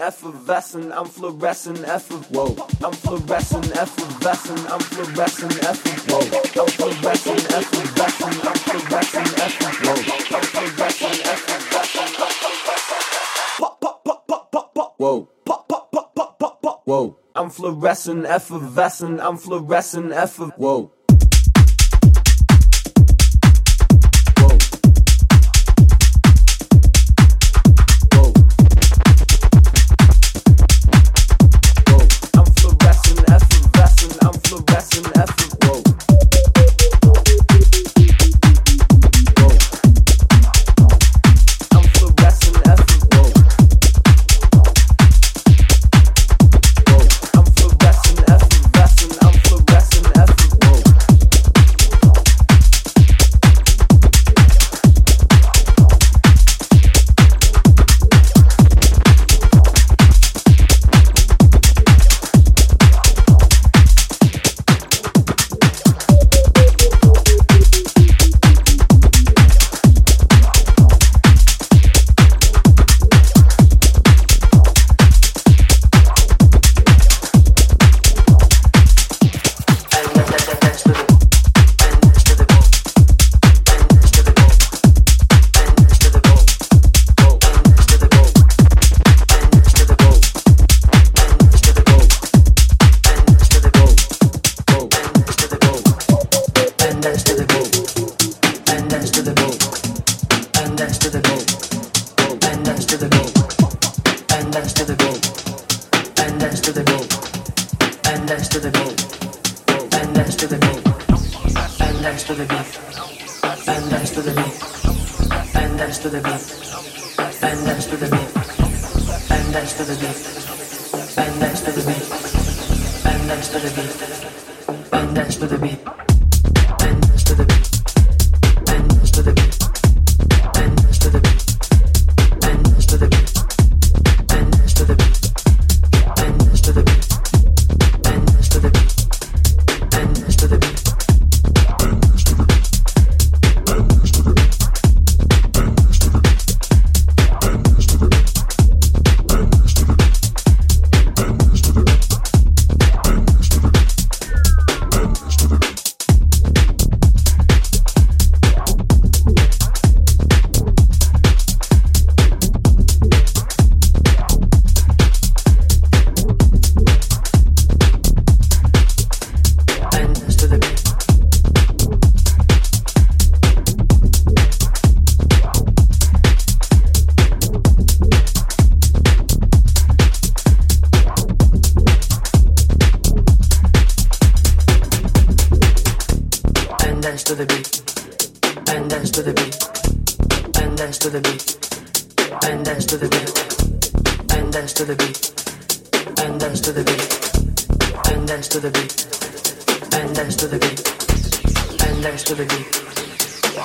effervescent, I'm fluorescent, effer. Whoa. I'm fluorescent, effervescent, I'm fluorescent, effer. Whoa. I'm fluorescent, effervescent, I'm fluorescent, effer. Whoa. I'm fluorescent, effervescent, I'm fluorescent. Pop, pop, pop, pop, pop, pop. Whoa. Pop, pop, pop, pop, pop, pop. Whoa. I'm fluorescent, effervescent, I'm fluorescent, effer. Whoa. dance to the beat, and dance to the beat, and dance to the beat, and dance to the beat, and dance to the beat, and dance to the beat, and dance to the beat,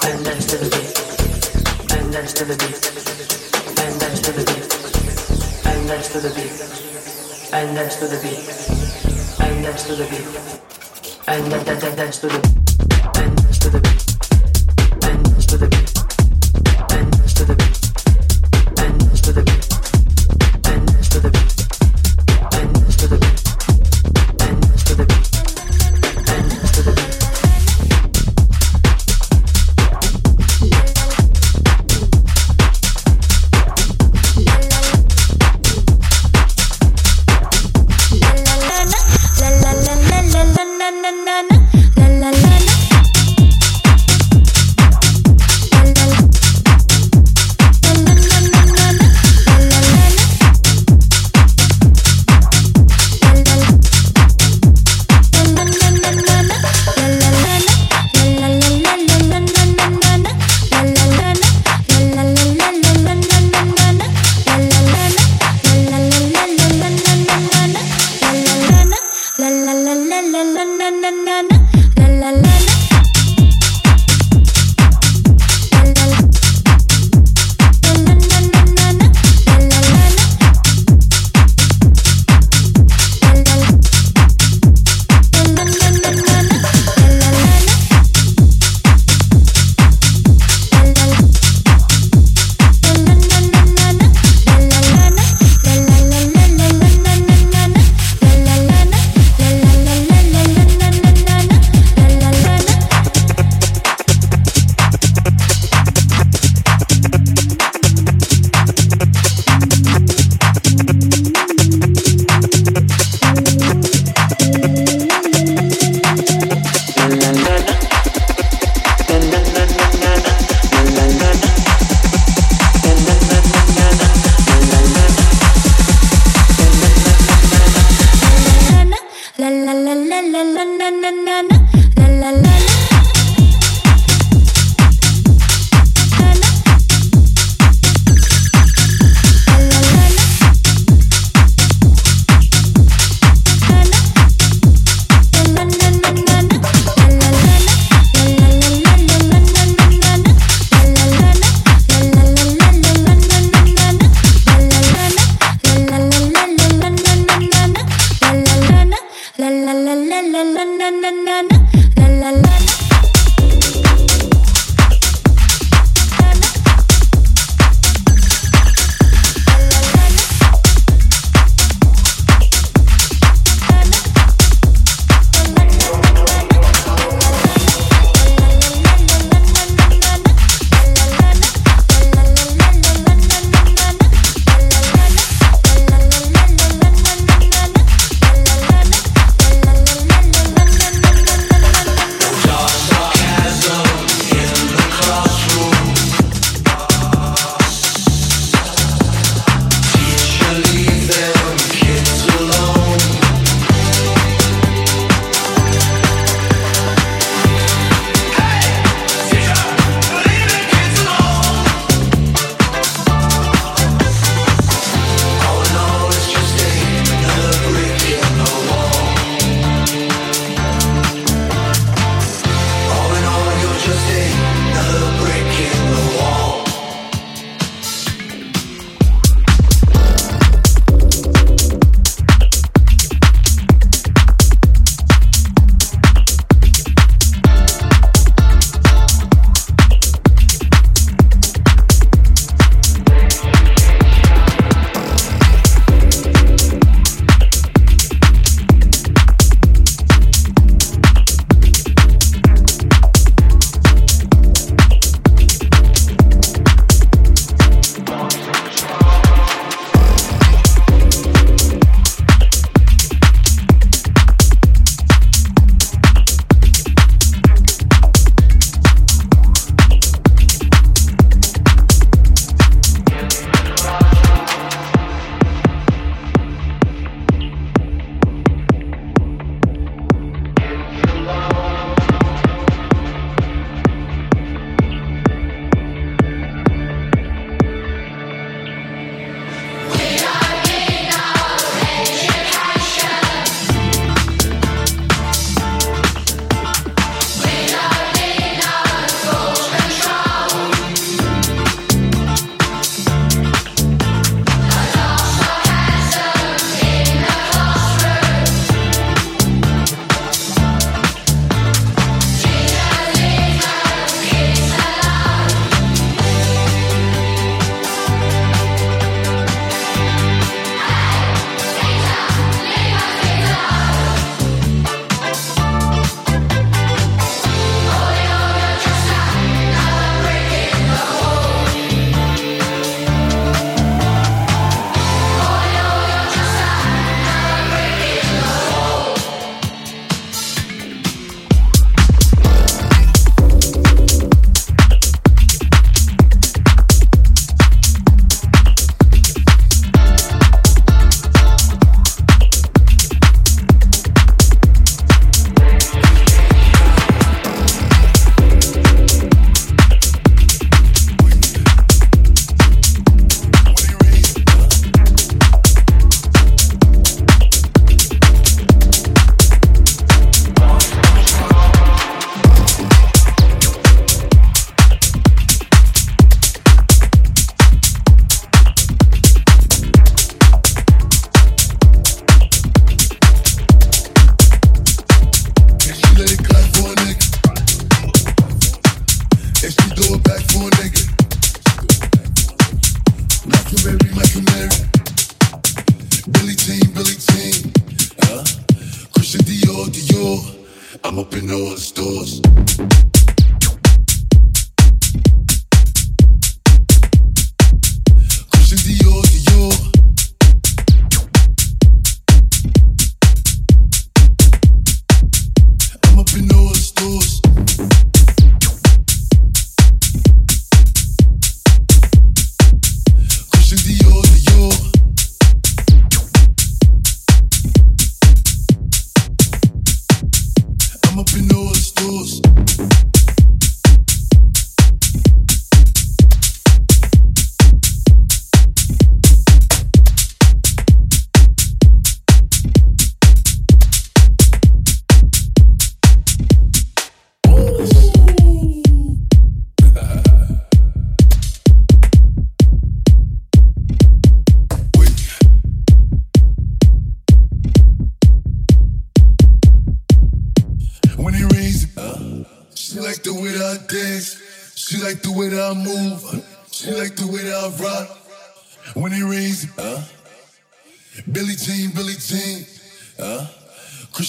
and dance to the beat, and dance to the beat, and dance to the beat, and dance to the beat, and dance to the beat, and dance to the beat, and dance to the beat, and dance to the beat.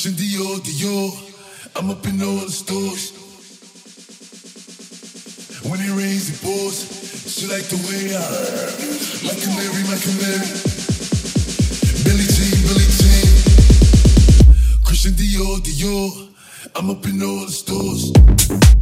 Christian Dior, Dior. I'm up in all the stores. When it rains, it pours. She like the way I, my canary, my canary. Billie Jean, Billie Jean, Christian Dior, Dior. I'm up in all the stores.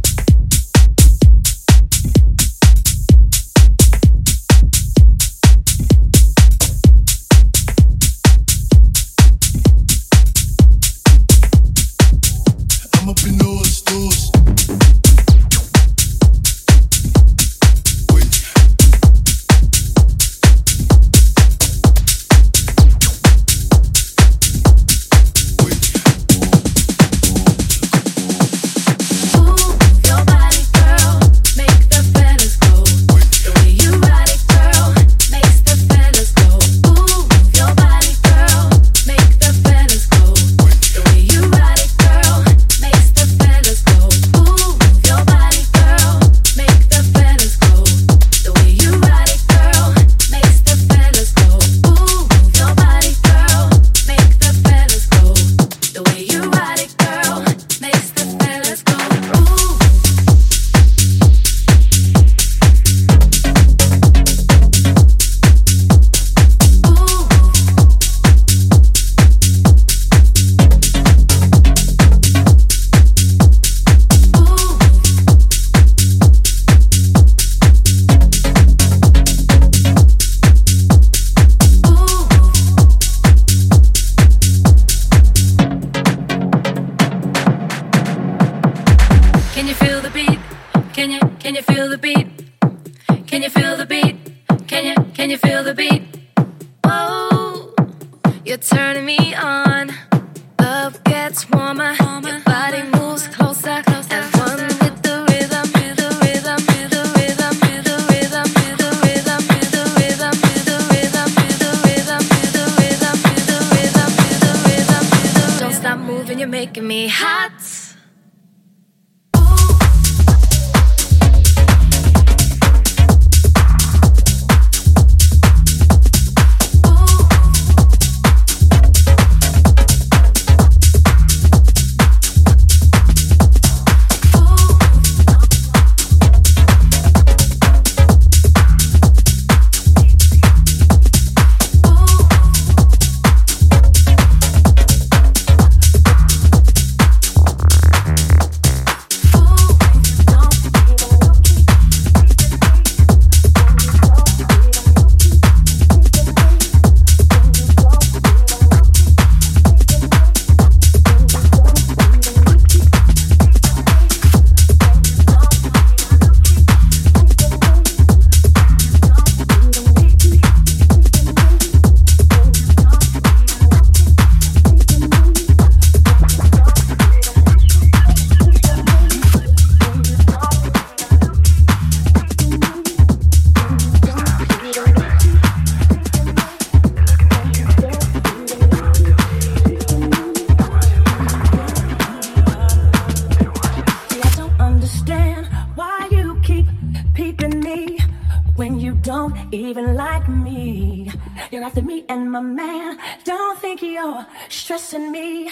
Stressing me.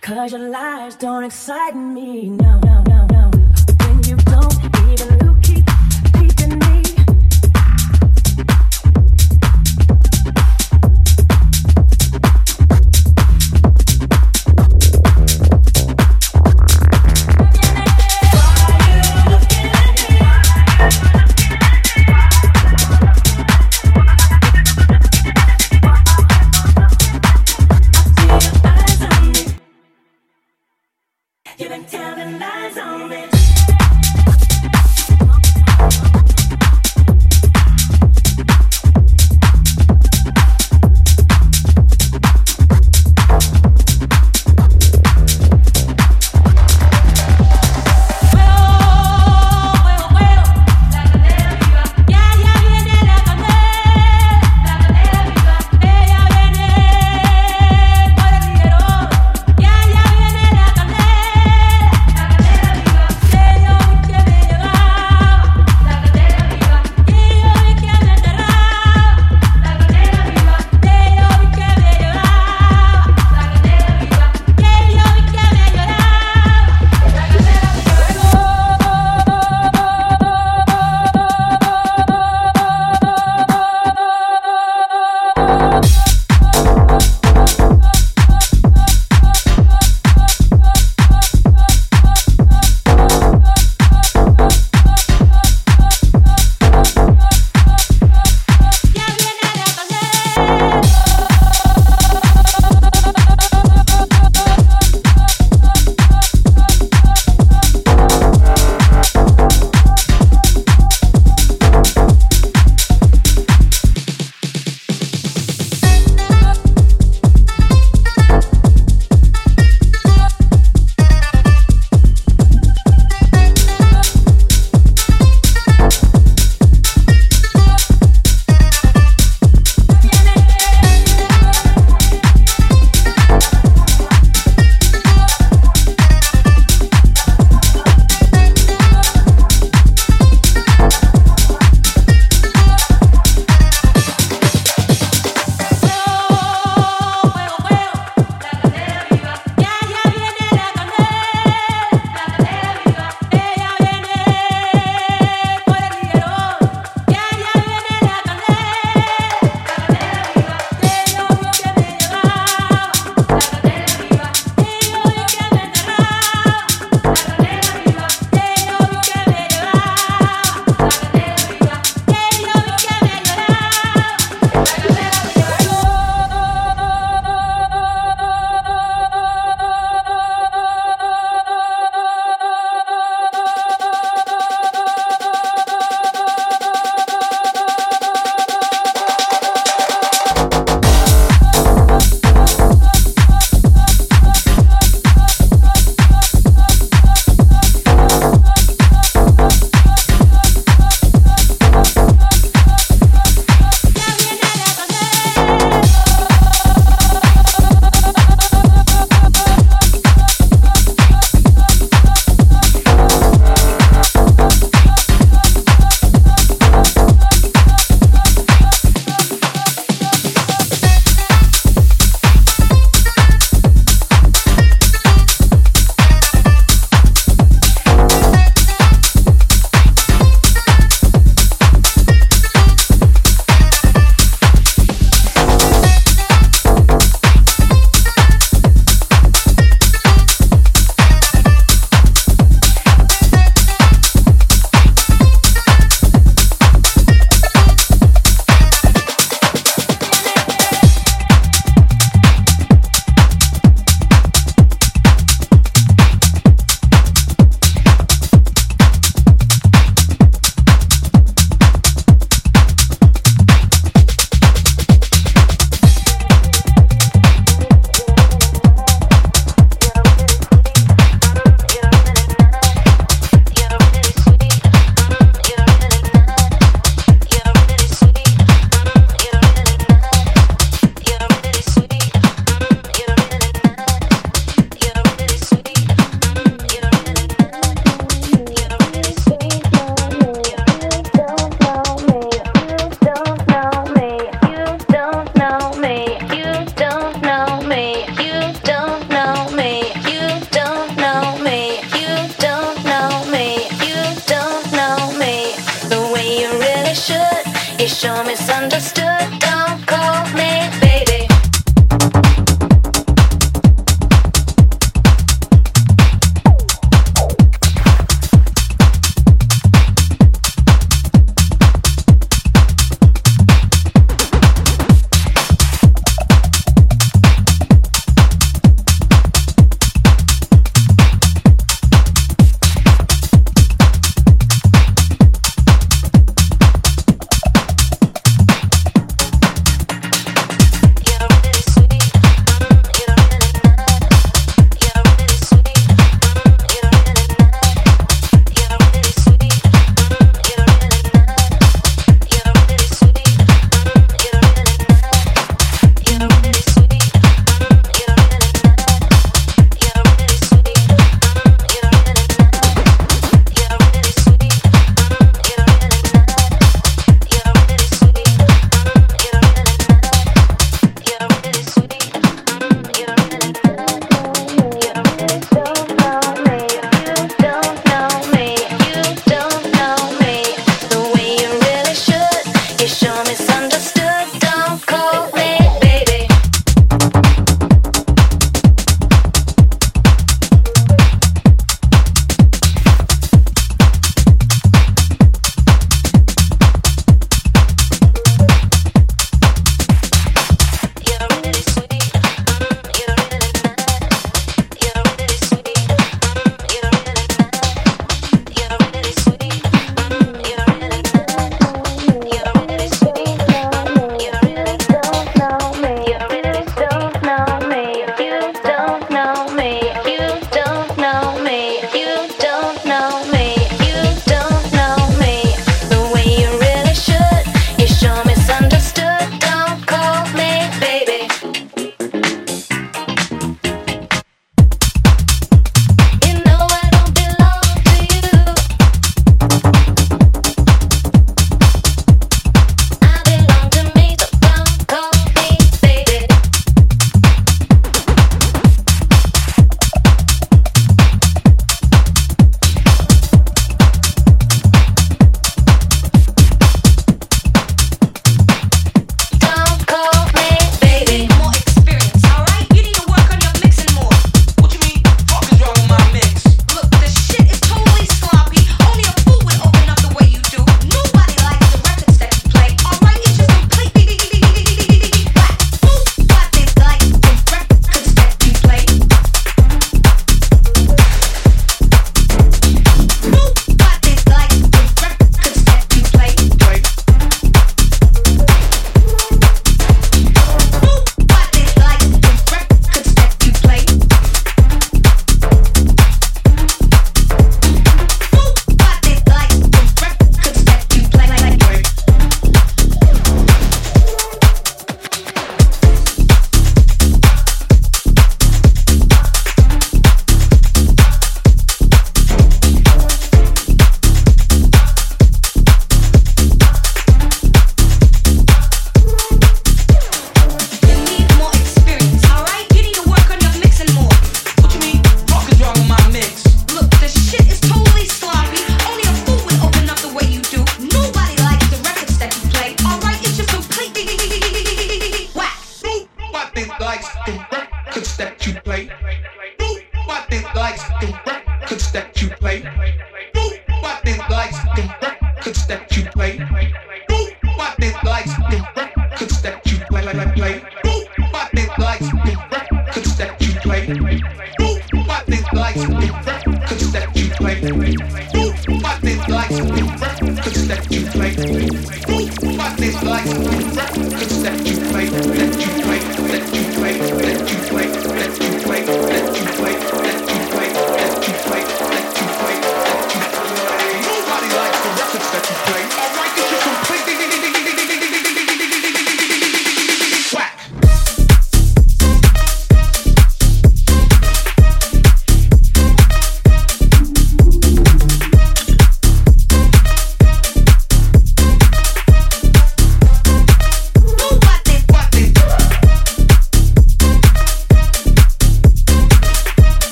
Cause your lies don't excite me. No, no, no, no. When you don't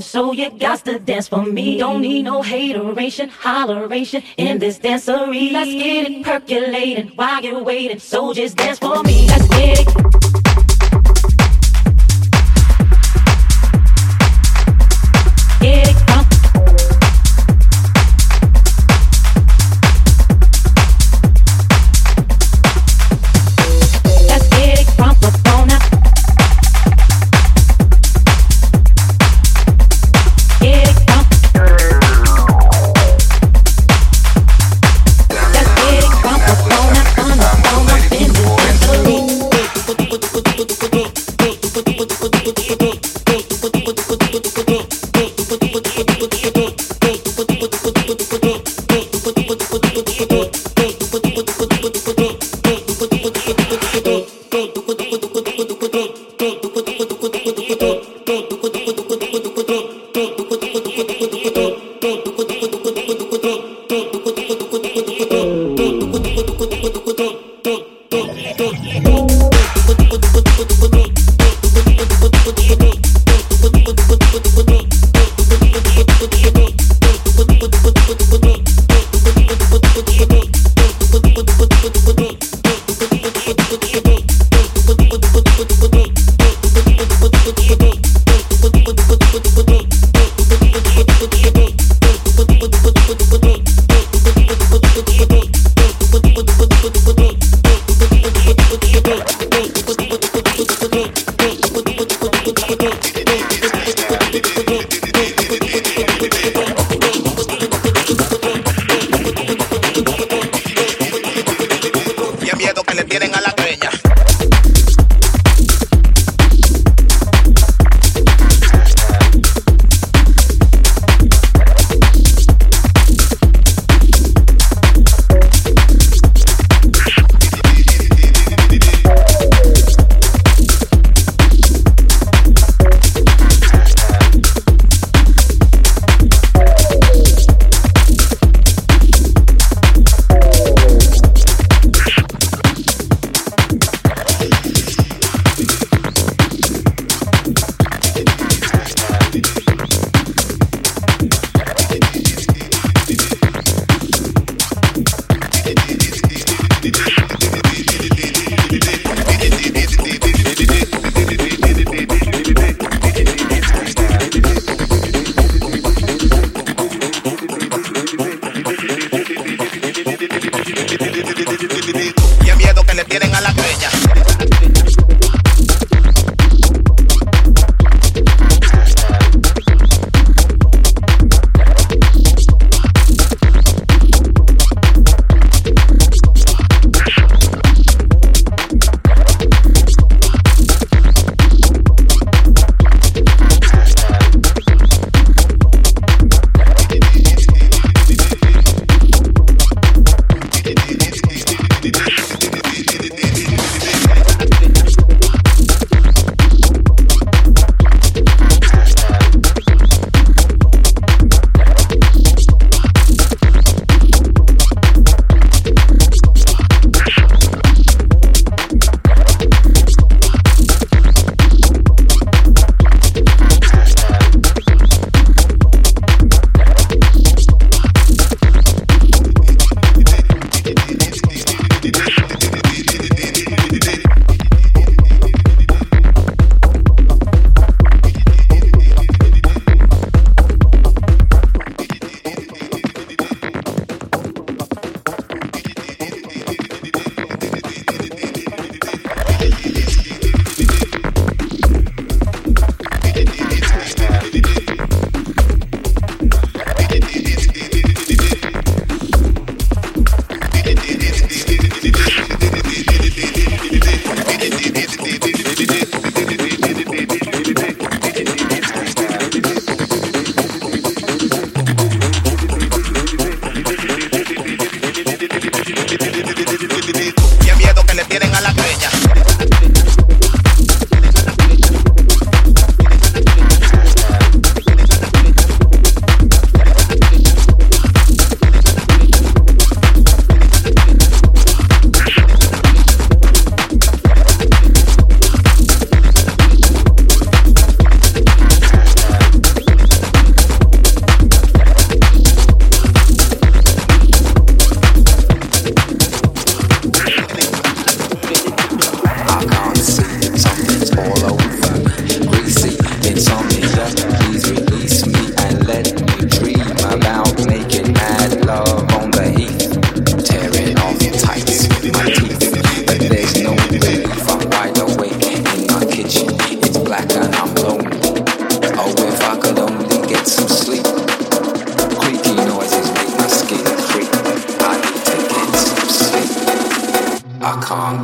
so you got to dance for me. Don't need no hateration, holleration in this dancery. Let's get it percolating while you're waiting. So just dance for me. Let's get it.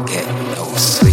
get no sleep.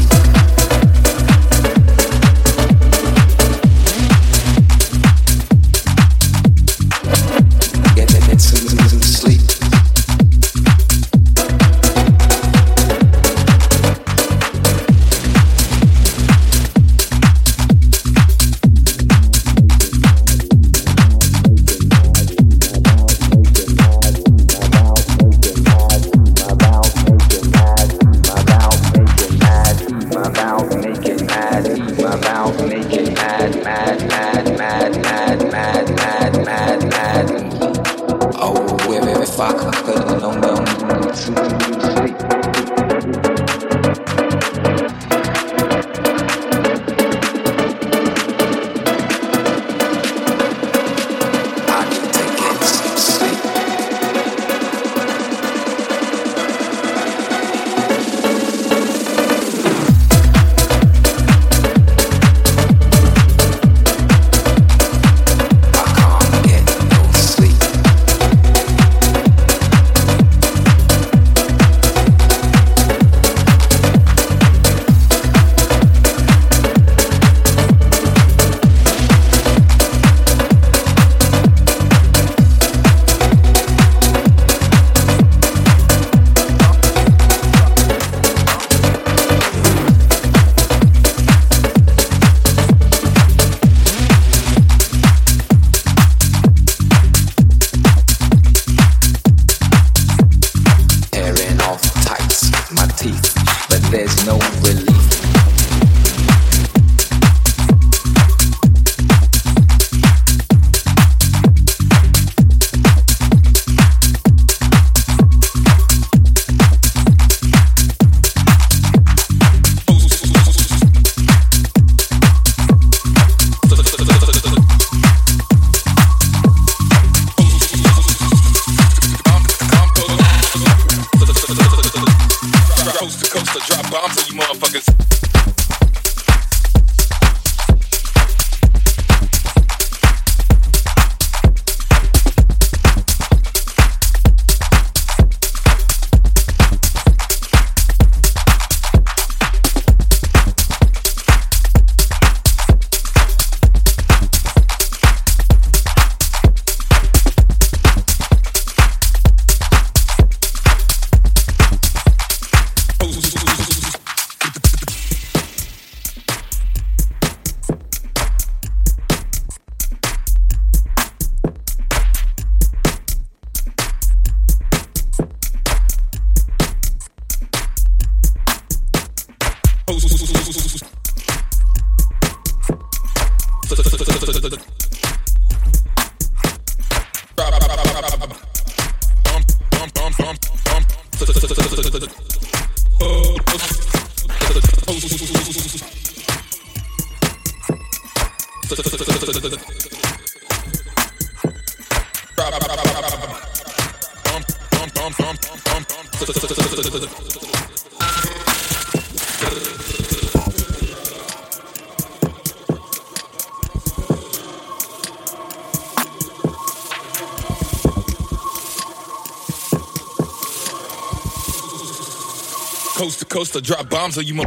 Drop bombs on you.